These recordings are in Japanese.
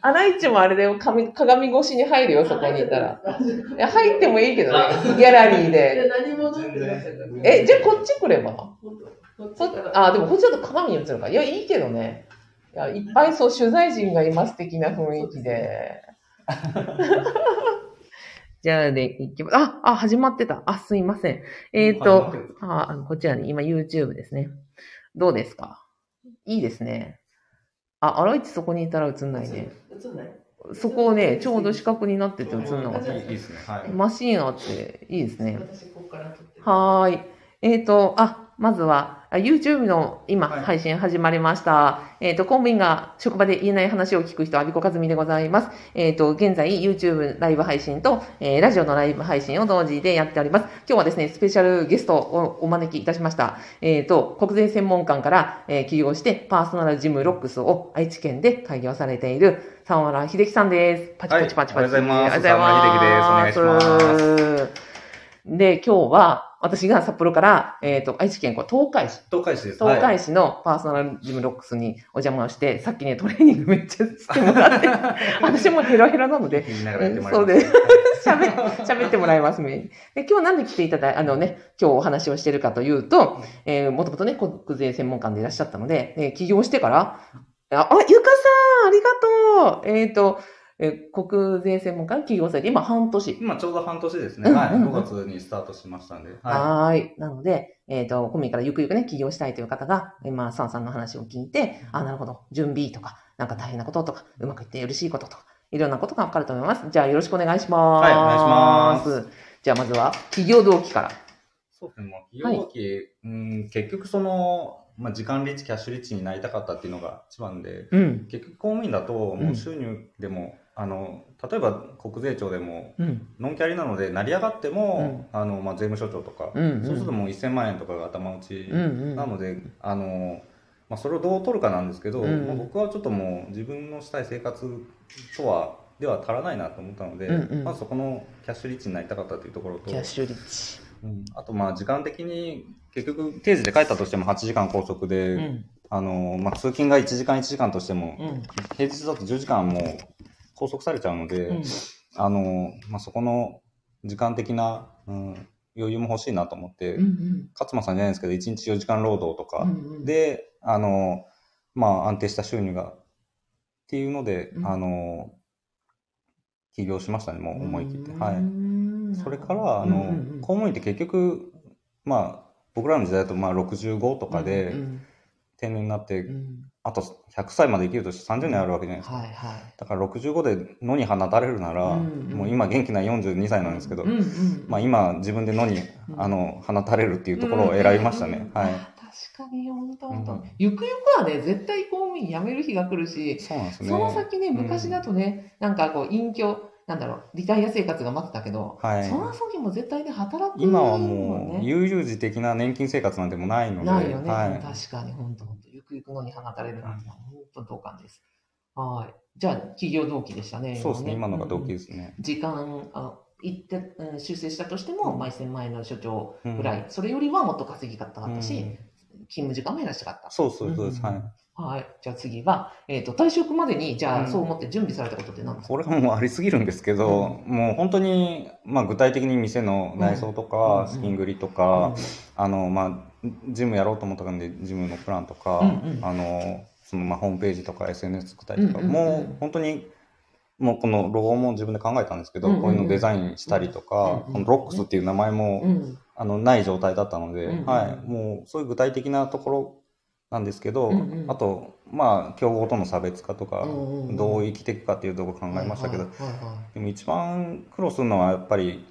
穴市もあれだよ、鏡鏡越しに入るよ、そこにいたら。いや、入ってもいいけどね、ギャラリーで。え、じゃあこっち来ればあ、でもこっちだと鏡に映るから。いや、いいけどね。いや、いっぱいそう、取材陣がいます的な雰囲気で。じゃあね、いきまあ、あ、始まってた。あ、すいません。えっ、と、ああこちらに、今 YouTube ですね。どうですかいいですね。あ、あらいちそこにいたら映んないね。映んない？そこをね、ちょうど四角になってて映んなかった。いいですね。はい。マシーンあっていいですね。私ここから撮ってる。はーい。えっ、と、あ、まずは、あ YouTube の今、はい配信始まりました。えっ、と、公務員が職場で言えない話を聞く人、アビコカズミでございます。えっ、と、現在、YouTube ライブ配信と、えーラジオのライブ配信を同時でやっております。今日はですね、スペシャルゲストをお招きいたしました。えっ、と、国税専門官から、えー起業して、パーソナルジムロックスを愛知県で開業されている、沢村秀樹さんです。パチパチパチパチ。ありがとうございます。沢村秀樹ですお願いします。で、今日は、私が札幌から、えっ、と、愛知県、こう東海市、東海市です。東海市。市のパーソナルジムロックスにお邪魔をして、さっきね、トレーニングめっちゃしてもらって、私もヘロヘロなので、そう。で、喋、喋ってもらいますね。で、今日なんで来ていただいあのね、今日お話をしてるかというと、えー、もともとね、国税専門官でいらっしゃったので、えー起業してから、あ、あゆかさんありがとうえっ、と、えー国税専門官起業されて、今半年。今ちょうど半年ですね。はい。うんうんうん5月にスタートしましたんで。ははーい。なので、えっ、と、コミからゆくゆくね、起業したいという方が、今、サンさんの話を聞いて、あ、なるほど、準備とか、なんか大変なこととか、うまくいって嬉しいこととか、いろんなことがわかると思います。じゃあ、よろしくお願いします。はいお願いします。じゃあ、まずは、起業動機から。そうですね。もう企業動機、うん、結局その、まあ、時間リッチ、キャッシュリッチになりたかったっていうのが一番で、うん。結局公務員だと、うんもう収入でも、あの、例えば国税庁でも、うん。ノンキャリなので、成り上がっても、あの、まあ、税務署長とか、うんうんそうするともう1000万円とかが頭打ちうんうん。なので、あの、まあ、それをどう取るかなんですけど、うんまあ僕はちょっともう自分のしたい生活とは、では足らないなと思ったので、うんうんまずそこのキャッシュリッチになりたかったというところとキャッ、シュリッチ。うんあとまあ時間的に結局定時で帰ったとしても8時間拘束で、うん。あのまあ、通勤が1時間1時間としても、うん。平日だと10時間もう拘束されちゃうので、うん。あのまあ、そこの時間的な、うん、余裕も欲しいなと思って、うん。勝間さんじゃないんですけど1日4時間労働とか、うんうん、であの、まあ、安定した収入がっていうので、うん。あの起業しましたねもう思い切って。うはい。んそれから、あの、うんうんうん。公務員って結局、まあ、僕らの時代だと、まあ、65とかでうん。定年になって、うんあと100歳まで生きるとして30年あるわけじゃないですか。はいはい。だから65で野に放たれるなら、うんうんもう今元気な42歳なんですけど、うんうんまあ今自分で野に、うんあの、放たれるっていうところを選びましたね。はい。あ確かに、本当本当、うんゆくゆくはね、絶対公務員辞める日が来るし、そうなんですね。その先ね、うん昔だとね、なんかこう、隠居、なんだろう、リタイア生活が待ってたけど、はいその先も絶対ね、働く今はももう、ね、悠々自適な年金生活なんてもうないので、ないよね。はい。確かに、本当くゆくのに放たれるなんて、本当同感です。はい。じゃあ、企業動機でしたね。そうですね、今のが動機うんですね。時間、あ行って、うん修正したとしても、うん。毎1000万円の所長うん。ぐらい、それよりはもっと稼ぎたかったし、うん。勤務時間も減らしたかった。そうそうそうです、うん。はい。はい。じゃあ次は、えっ、と、退職までに、じゃあ、うん。そう思って準備されたことって何ですか、これはもうありすぎるんですけど、もう本当に、まあ具体的に店の内装とか、うん。資金繰りとか、あの、まあ、ジムやろうと思ったんで、ジムのプランとか、うんうん。あの、そのまあホームページとか SNS 作ったりとか、うんうんうん。もう本当に、もうこのロゴも自分で考えたんですけど、うんうんうん。こういうのデザインしたりとか、うんうんこのロックスっていう名前も、うん。あのない状態だったので、うんうんはい、もうそういう具体的なところなんですけど、うんうん。あと、まあ、競合との差別化とか、どう生きていくかっていうところ考えましたけど、でも一番苦労するのはやっぱり、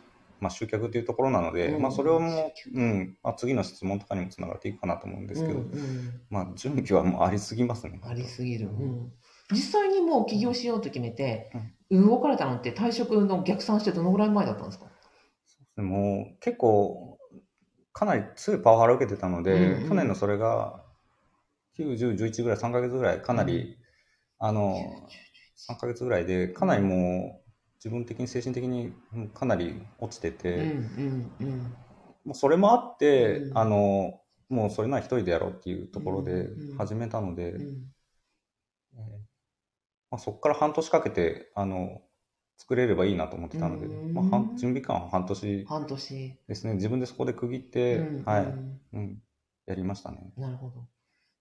まあ、集客っていうところなので、うんまあ、それをもう、うんまあ、次の質問とかにもつながっていくかなと思うんですけど、うんうん。まあ、準備はもうありすぎますね。ありすぎる。うん。実際にもう起業しようと決めて、動かれたのって退職の逆算してどのぐらい前だったんですか？でも結構かなり強いパワハラを受けてたので、うんうん去年のそれが9、10、11ぐらい、3ヶ月ぐらい、かなり、あの、3ヶ月ぐらいで、かなりもう、自分的に精神的にうんかなり落ちてて、うんうんうんもうそれもあって、うんあの、もうそれなら一人でやろうっていうところでうんうん始めたので、うんえーまあ、そこから半年かけて、あの、作れればいいなと思ってたので、うんまあ、半準備期間は半年半年。ですね。自分でそこで区切って、うんはい、うんうん、やりましたね。なるほど。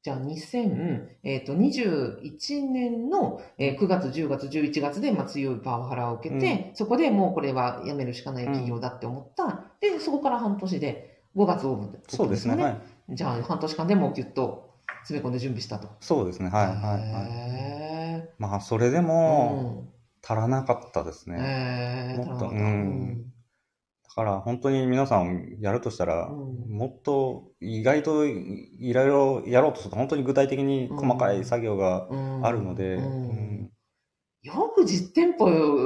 じゃあ、2021年の、えー9月、10月、11月で、まあ、強いパワハラを受けて、そこでもうこれはやめるしかない企業だって思った。で、そこから半年で5月オープンってことそうですね。はい。じゃあ、半年間でもうギュッと詰め込んで準備したと。そうですね。はい、はい、はい。へまあ、それでーも、うん足らなかったですね。もっとうんだから、本当に皆さんやるとしたら、うん。もっと意外といいろいろやろうとすると、本当に具体的に細かい作業がうん。あるので、よく実店舗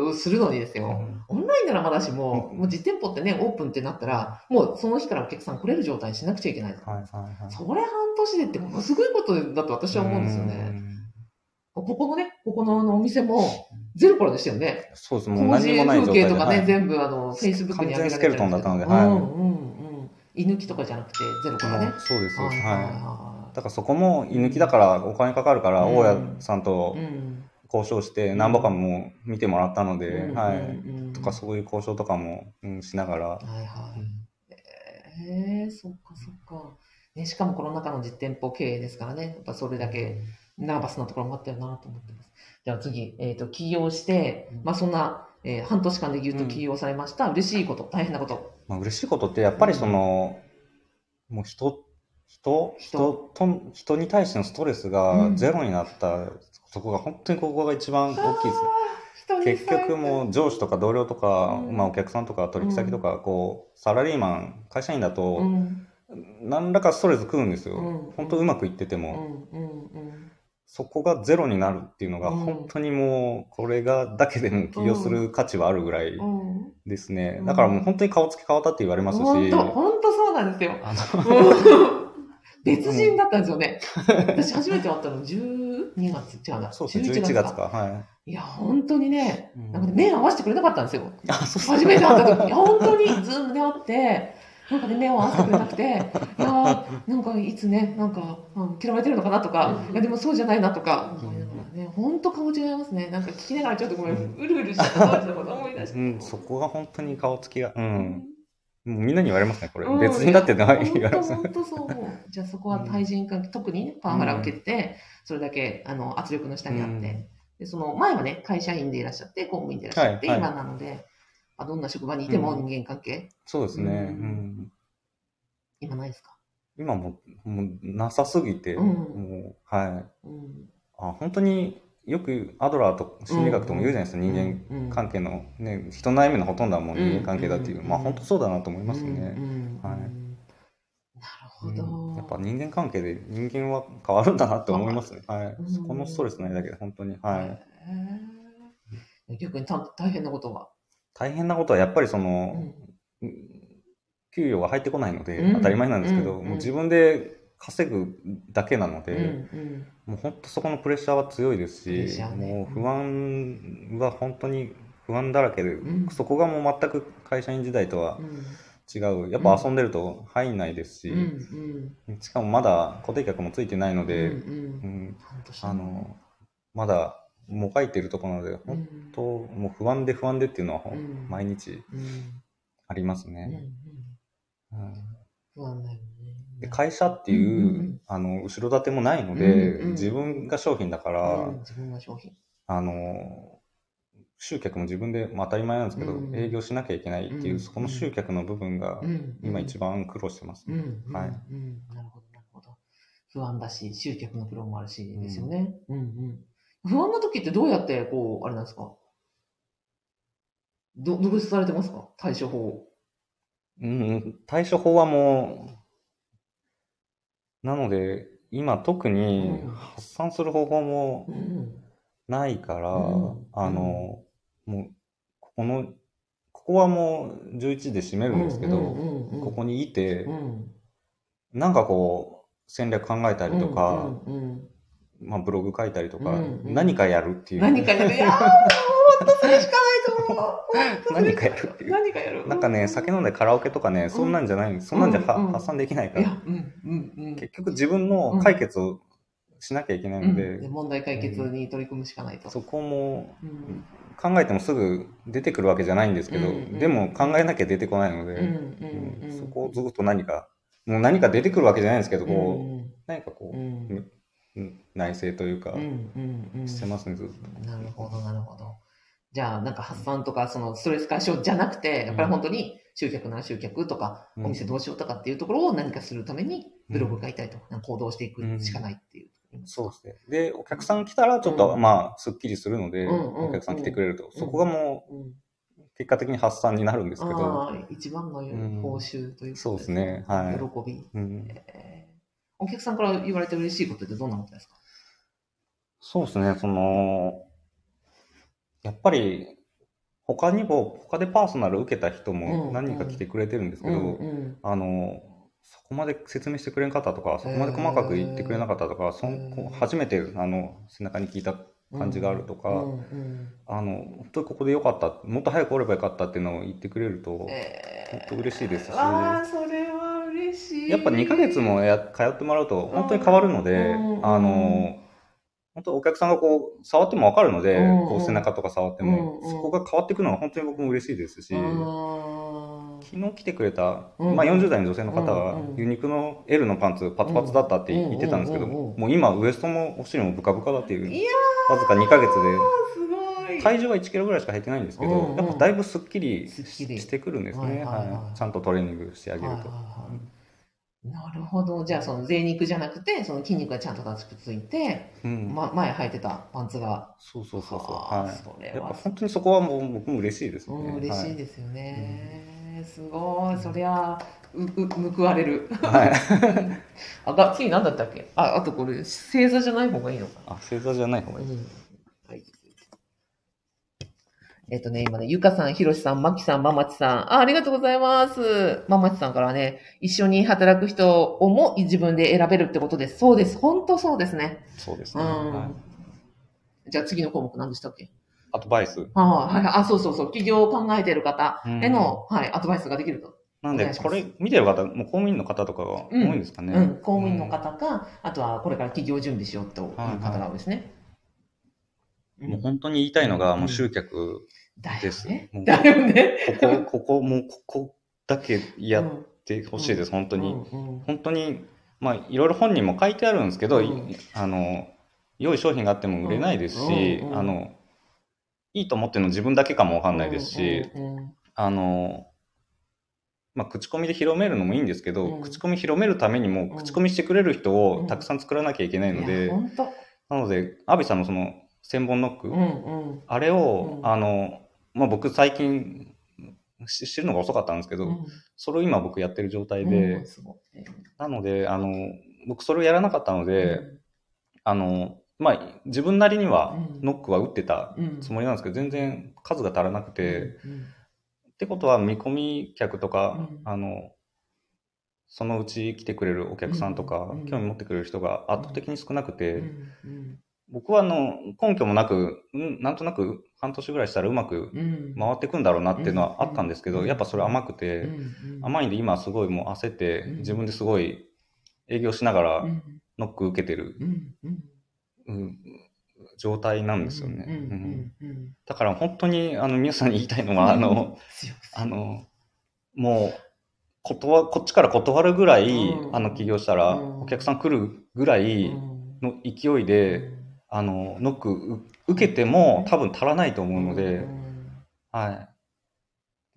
をするのにですよ。うん。オンラインならまだしも、うん。もう実店舗ってね、オープンってなったら、もうその日からお客さん来れる状態にしなくちゃいけない。はいはいはい。それ半年でってものすごいことだと私は思うんですよね。うん。ここのね、ここのお店もゼロからでしたよね。そうです、もう何にもない状態で。風景とかね、はい全部あの、Facebook に上げられてスケルトンだったのではいうんうんうん。居抜きとかじゃなくて、ゼロからね。そうです。はいはいだからそこも居抜きだからお金かかるから、うん大家さんと。交渉して何ぼかも見てもらったので、うんはい。うんとかそういう交渉とかも、うん、しながら、はいはい。ええそっかそっか。ね、しかもコロナ禍の実店舗経営ですからね、やっぱそれだけナーバスなところもあったよなと思ってます。じゃあ次、えっ、と、起業して、まあそんな、えー半年間でぎゅっと起業されました、嬉しいこと、大変なこと。まあ、嬉しいことってやっぱりその、もう人、人、人と、人に対してのストレスがゼロになった、そこが本当にここが一番大きいです。結局もう上司とか同僚とか、うん。まあお客さんとか取引先とか、こう、サラリーマン、会社員だと、うん、何らかストレス食うんですよ。うん。本当うまくいっててうも、ん、うん、うん。そこがゼロになるっていうのが、うん本当にもう、これが、だけでも起業する価値はあるぐらいうん。ですね。うんだからもう本当に顔つき変わったって言われますし、本当、本当そうなんですよ。別人だったんですよね。私初めて会ったの12月、違うな。そうですね、11月か。はい。いや、本当にね、うんなんかね目合わせてくれなかったんですよ。あ、そう初めて会った時、いや、本当に、ズームで会って、なんかね、目を合わせてくれなくて、いやーなんかいつね、なんか、うん嫌われてるのかなとか、いや、でもそうじゃないなとか、思いながらね、本当顔違いますね。なんか聞きながらちょっとごめん、うるうるしちゃった当時のこと思い出して。うん、そこが本当に顔つきが、うん。もうみんなに言われますね、これ。うん別人だって言われます。本当そう。じゃあそこは対人関係、特にね、パワハラを受けて、それだけあの圧力の下にあって、うんで、その前はね、会社員でいらっしゃって、公務員でいらっしゃって、はいはい今なので、あどんな職場にいてもう人間関係、そうですね。ううんん。今ないですか？今もう、もうなさすぎて、うんもう、はい。うん。あ、本当によくアドラーと心理学とも言うじゃないですか、うん人うん間関係の、ね、人の悩みのほとんどはもう人間関係だっていう。うんまあ本当そうだなと思いますうんね。うんはいなるほど。やっぱ人間関係で人間は変わるんだなって思いますね。はい。うんそこのストレスないだけで本当に。はい。へー逆にた大変なことは？大変なことはやっぱりその、うん。給与が入ってこないので、うん。当たり前なんですけど、うん。もう自分で稼ぐだけなので、うん。うん。もう本当そこのプレッシャーは強いですし、ね。もう不安は本当に不安だらけで、うん。そこがもう全く会社員時代とはうん。違う。やっぱ遊んでると入んないですし、うん。しかもまだ固定客もついてないのうん。で、うん。うん。あの、まだもがいているところなので、う本ん当もう不安で不安でっていうのは毎日うんありますね。うん不安だよね。で会社っていう、うんあの後ろ盾もないので、うんうん自分が商品だから、うん自分が商品。あの集客も自分で、まあ、当たり前なんですけど、うん営業しなきゃいけないっていう、うんそこの集客の部分がうん今一番苦労してますね。うんうんはいうんなるほど、なるほど。不安だし、集客のプロもあるし、ですよね。うんうん。不安な時ってどうやって、こう、あれなんですか？ど、どうされてますか？対処法。うん、対処法はもう、なので、今特にうん発散する方法もうんないから、うんあの、もう、ここの、ここはもう11時で閉めるんですけど、ここにいて、うん、なんかこう、戦略考えたりとか、うんうんまあブログ書いたりとか、うんうん。何かやるっていう。何かやる。いやー、本当それしかないと思う。何かやるっていう。何かやる。なんかね、酒飲んでカラオケとかね、そんなんじゃない、そんなんじゃはうんうん。発散できないから、うん、うん、うん。結局自分の解決をしなきゃいけないので、で問題解決に取り組むしかないと。そこもうん。考えてもすぐ出てくるわけじゃないんですけど、うんうん。でも考えなきゃ出てこないので、うんうんうん。そこをずっと何か、もう何か出てくるわけじゃないんですけど、こう、うん何かこう、うんうん内政というか、してますね、ずっと。なるほど、なるほど。じゃあ、なんか発散とか、そのストレス解消じゃなくて、やっぱり本当に集客なら集客とか、うん。お店どうしようとかっていうところを何かするために、ブログ書いたりとか、行動していくしかないっていう。そうですね。で、お客さん来たら、ちょっと、うん。まあ、すっきりするので、お客さん来てくれると、そこがもう結果的に発散になるんですけど、一番のん報酬というか、そうですね。はい。喜び、お客さんから言われて嬉しいことってどんなことですか？そうですね、その、やっぱり、他にも、他でパーソナル受けた人うんも何人か来てくれてるんですけど、うんうん。あの、そこまで説明してくれんかったとか、そこまで細かく言ってくれなかったとか、そ初めてあの背中に聞いた感じがあるとか、うんうんあの、本当にここでよかった、もっと早くおればよかったっていうのを言ってくれると、えー。本当嬉しいですし。ああ、それは嬉しい。やっぱ2ヶ月もや通ってもらうと本当に変わるので、うん。あの、本当お客さんがこう、触ってもわかるので、うん。こう背中とか触っても、うん。そこが変わっていくのは本当に僕も嬉しいですし、うん。昨日来てくれた、うん。まあ、40代の女性の方がうんうん。ユニクの L のパンツパツパツだったって言ってたんですけど、もう今ウエストもお尻もブカブカだっていうわずか2ヶ月。で体重は1キロぐらいしか減ってないんですけど、やっぱだいぶすっきりしてくるんですね、はいちゃんとトレーニングしてあげると、なるほど。じゃあ、その贅肉じゃなくて、その筋肉がちゃんとくついて、うんま、前履いてたパンツが。そうそうそうそうはいそれは本当にそこはもう僕も嬉しいですね、うん、嬉しいでですよね。すごい。そりゃ、う、う、報われる。すはい、あ、が、次何だったっけ？あ、あとこれ、星座じゃない方がいいのかな？あ星座じゃない方がいい、うんはい。えっ、とね、今ね、ゆかさん、ひろしさん、まきさん、ままちさん。あ、ありがとうございます。ままちさんからね、一緒に働く人をも自分で選べるってことです。そうです。本当そうですね。そうですね、うん。はい、じゃあ次の項目何でしたっけ？アドバイスあはいはい。あ、そうそうそう。起業を考えている方うんへの、はい、アドバイスができると。なんでこれ見てる方もう公務員の方とかが多いんですかね、うん。公務員の方か、あとはこれから起業準備しようという方が多いですね。うんもう本当に言いたいのが、うんもう集客です。ね。もうだよね。ここ、ここ、もうここだけやってほしいです、本当に。本当に、まあ、いろいろ本人も書いてあるんですけど、あの、良い商品があっても売れないですし、あの、いいと思ってるの自分だけかもわかんないですし、あの、まあ、口コミで広めるのもいいんですけど、うん口コミ広めるためにも、ん口コミしてくれる人をたくさん作らなきゃいけないのいで。なので、アビさんのその、千本ノック、うんうん。あれを、うん。あの、まあ、僕最近し知るのが遅かったんですけど、うん。それを今僕やってる状態で、うんなので、あの、僕それをやらなかったので、あの、まあ、自分なりにはうん。ノックは打ってたうん。つもりなんですけど、全然数が足らなくて、うんってことは見込み客とか、うん。あの、そのうち来てくれるお客さんとか、うん。興味持ってくれる人が圧倒的に少なくて、僕はあの、根拠もなく、うん、なんとなく半年ぐらいしたらうまくうん。回ってくんだろうなっていうのはあったんですけど、うん。やっぱそれ甘くて、甘いんで今すごいもう焦ってうん。自分ですごい営業しながらうん。ノック受けてる、うん状態なんですよね。だから本当にあの皆さんに言いたいのは、あの、あの、もう、断、こっちから断るぐらい、うん。あの起業したら、うん。お客さん来るぐらいうんの勢いで、あの、ノックう受けても多分足らないと思うので、んはい。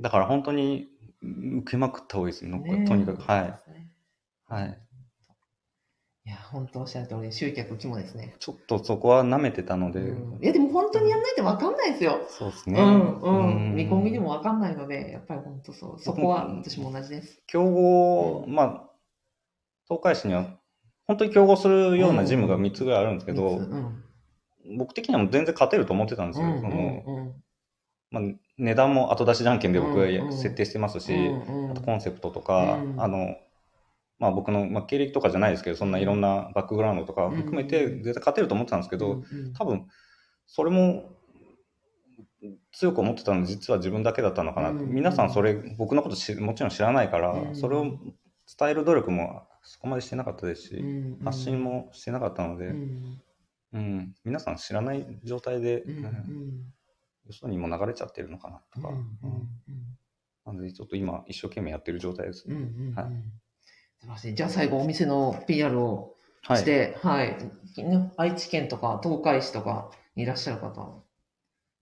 だから本当にうん受けまくった方がいいですね、ノックとにかく。はい。はい。いや、本当おっしゃる通り、集客肝ですね。ちょっとそこは舐めてたので、うんいや、でも本当にやんないと分かんないですよ。そうですね。うん、うん。うん見込みでも分かんないので、やっぱり本当そう。そこは私も同じです。競合、まあ、東海市には、本当に競合するようなジムが3つぐらいあるんですけど、うん。僕的にはもう全然勝てると思ってたんですよ。うんそのうんまあ、値段も後出しじゃんけんで僕がやうんうん。設定してますし、あとコンセプトとか、うん。あの、まあ僕の、まあ、経歴とかじゃないですけど、そんないろんなバックグラウンドとか含めてうん。絶対勝てると思ってたんですけど、多分、それも強く思ってたのは実は自分だけだったのかな。皆さんそれ僕のことしもちろん知らないから、うん。それを伝える努力もそこまでしてなかったですし、うん発信もしてなかったので、ううん。ん皆さん知らない状態で、うんうん。うんよそにも流れちゃってるのかなとか、うんうんなのでちょっと今一生懸命やってる状態です。うんうね。はいん。うん素晴らしいじゃあ最後お店の PR をはいして、はい、ね愛知県とか東海市とかにいらっしゃる方、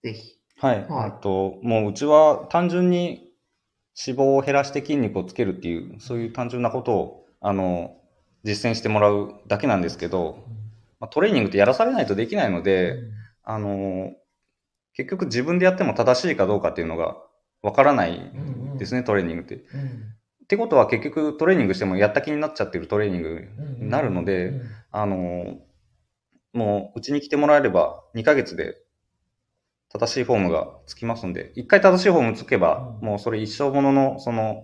ぜひ。はい。はい。と、もううちは単純に脂肪を減らして筋肉をつけるっていう、そういう単純なことを、あの、実践してもらうだけなんですけど、まあ、トレーニングってやらされないとできないので、あの、結局自分でやっても正しいかどうかっていうのがわからないですね、トレーニングって。ってことは結局トレーニングしてもやった気になっちゃってるトレーニングになるので、あの、もううちに来てもらえれば2ヶ月で正しいフォームがつきますんで、一回正しいフォームつけば、うん。もうそれ一生ものの、その、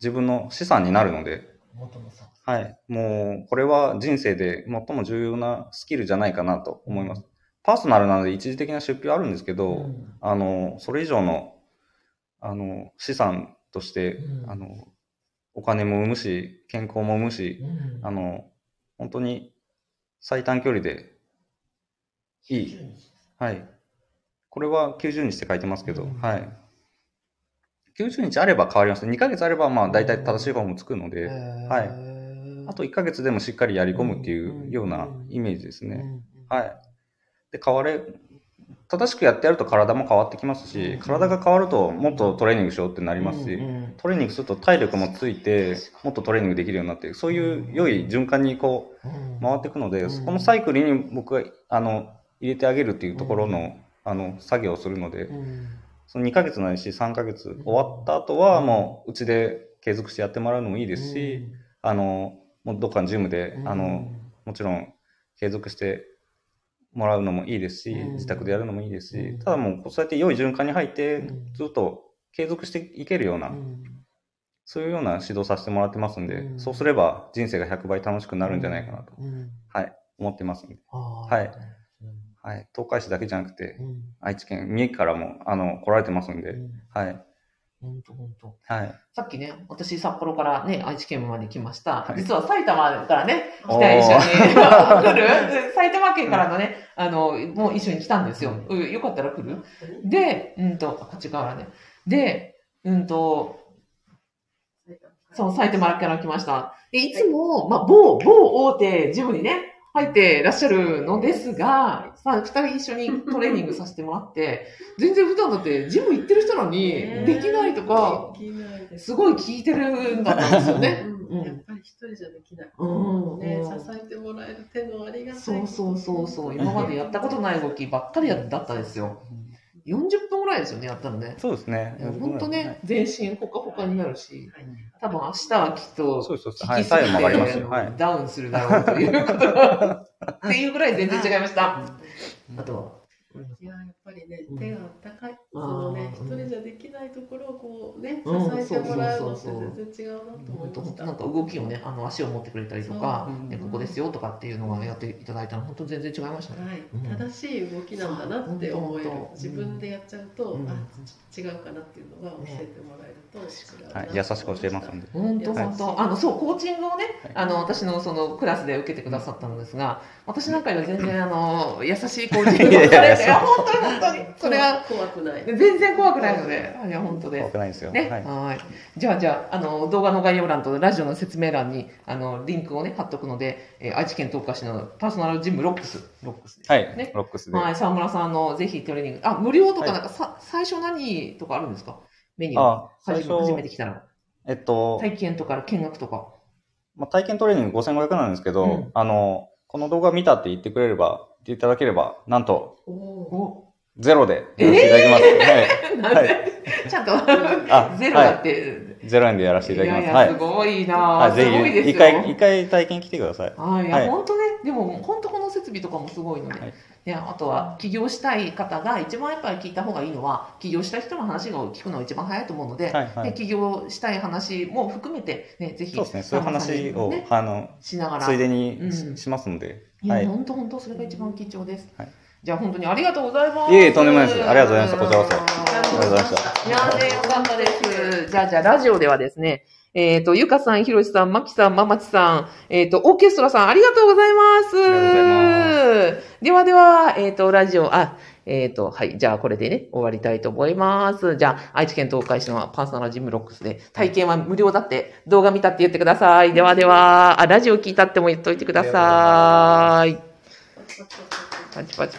自分の資産になるので、元のさ。はい。もう、これは人生で最も重要なスキルじゃないかなと思います。パーソナルなので一時的な出費はあるんですけど、あの、それ以上の、あの、資産として、うんあの、お金も生むし、健康も生むし、うんあの、本当に最短距離でいい。はい。これは90日って書いてますけど、うんはい。90日あれば変わります。2ヶ月あれば、まあ、大体正しいフォームつくので、はいあと1ヶ月でもしっかりやり込むっていうようなイメージですね。はい。で、変われ、正しくやってやると体も変わってきますし、体が変わるともっとトレーニングしようってなりますし、トレーニングすると体力もついて、もっとトレーニングできるようになって、そういう良い循環にこう、回っていくので、うんそこのサイクルに僕が、あの、入れてあげるっていうところの、あの、作業をするので、その2ヶ月ないし3ヶ月終わった後はもう、うちで継続してやってもらうのもいいですし、あの、もうどっかのジムで、あの、もちろん継続してもらうのもいいですし、うん。自宅でやるのもいいですし、うん。ただもうそうやって良い循環に入ってうん、ずっと継続していけるような、そういうような指導させてもらってますんで、うん。そうすれば人生が100倍楽しくなるんじゃないかなと、はい、思ってますんで、はい。はい、東海市だけじゃなくて、愛知県、三重からも、あの、来られてますんで、はい、本当本当。はい。さっきね、私札幌からね、愛知県まで来ました。はい実は埼玉からね、来た一緒に 来る？埼玉県からのね、あの、もう一緒に来たんですよ。うんよかったら来る？で、うんと、あこっち側ね。で、うんと、そう、埼玉から来ました。で、いつも、まあ、某、某大手ジムにね、入ってらっしゃるのですが、さあ、二人一緒にトレーニングさせてもらって、全然普段だってジム行ってる人なのに、できないとか、できないですすごい聞いてるんだったんですよね。うんやっぱり一人じゃできない。うんね、うん支えてもらえる手のありがたい。そうそうそうそう。今までやったことない動きばっかりだったですよ。40分ぐらいですよね、やったのね。そうですね。本当ね、全身ほかほかになるし、多分明日はきっと、そうそうです。はい、聞きす体温も上がりますよ。はい。ダウンするだろうということが、っていうぐらい全然違いました。あとは、いや、やっぱりねうん、手があったかい。そのね、一うん人じゃできないところをこうね、うん支えてもらうのって全然違うなと思いました。なんか動きをね、あの足を持ってくれたりとかねここですよとかっていうのがやっていただいたの、本当全然違いましたね。はい。うん、正しい動きなんだなって思える。自分でやっちゃうと、うん。あ違うかなっていうのが教えてもらえると違うなはい、優しく教えますんで。本当はい。本当、あのそうコーチングをね、はい。あの私のそのクラスで受けてくださったのですが、私なんかより全然あの優しいコーチングをされて、いいやいや。や本当に本当に。それは怖くない全然怖くないので、いや本当で怖くないですよ。ね、はい。はい。じゃあ、じゃあ、あの、動画の概要欄とラジオの説明欄に、あの、リンクをね、貼っとくので、えー愛知県東海市のパーソナルジムロックス、ロックス。はい、ねロックスで。はい、沢村さんのぜひトレーニング、あ、無料とかはいなんかさ、最初何とかあるんですか？メニュー。あ、最初め初め初、て来たら。えっと、体験とか見学とか。まあ、体験トレーニング5500なんですけど、うんあの、この動画見たって言ってくれれば、言っていただければ、なんと、おーおゼロでやらせていただきます。なんで、ちゃんと、あゼロだって。はい。ゼロ円でやらせていただきます。いやいや、すはい。ごいなはい、ぁ。すごいですよ。一回、一回体験来てください。はい、いや、はい本当ね、でも本当この設備とかもすごいので、はいいやあとは起業したい方が一番やっぱり聞いた方がいいのは、起業した人の話を聞くのが一番早いと思うので、はい、はい。ね起業したい話も含めて、ね、ぜひ、そうですね、そういう話を、ね、あの、しながら、ついでにうんししますので、いや、はい。本当本当それが一番貴重です。はいじゃあ本当にありがとうございます。いえいえとんでもないですありがとうございましたこちらこそあありがとうございましたいやね、よかったです。じゃあ、じゃあ、ラジオではですね、えっ、と、ゆかさん、ひろしさん、まきさん、ままちさん、えっ、と、オーケストラさん、ありがとうございます。ありがとうございまではでは、えっ、と、ラジオ、あ、えっ、と、はい。じゃあ、これでね、終わりたいと思います。じゃあ、愛知県東海市のパーソナルジムロックスで、体験は無料だって、動画見たって言ってください。ではでは、あ、ラジオ聞いたっても言っといてください。パチパチパチ。